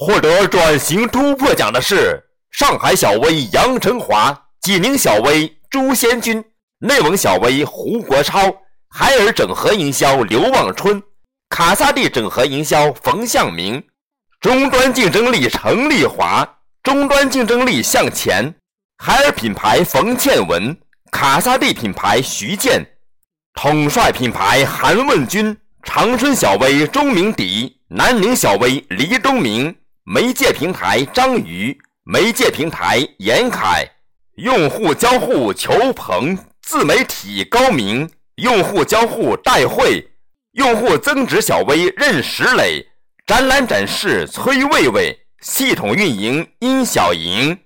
获得转型突破奖的是上海小微杨成华、济宁小微朱先军、内蒙小微胡国超、海尔整合营销刘望春、卡萨帝整合营销冯向明。终端竞争力陈丽华，终端竞争力向前。海尔品牌冯倩文，卡萨帝品牌徐健，统帅品牌韩问军，长春小微钟明迪，南宁小微黎东明，媒介平台张瑜，媒介平台严凯，用户交互裘鹏，自媒体高明，用户交互戴慧，用户增值小微任石磊。展览展示崔卫卫，系统运营殷小莹。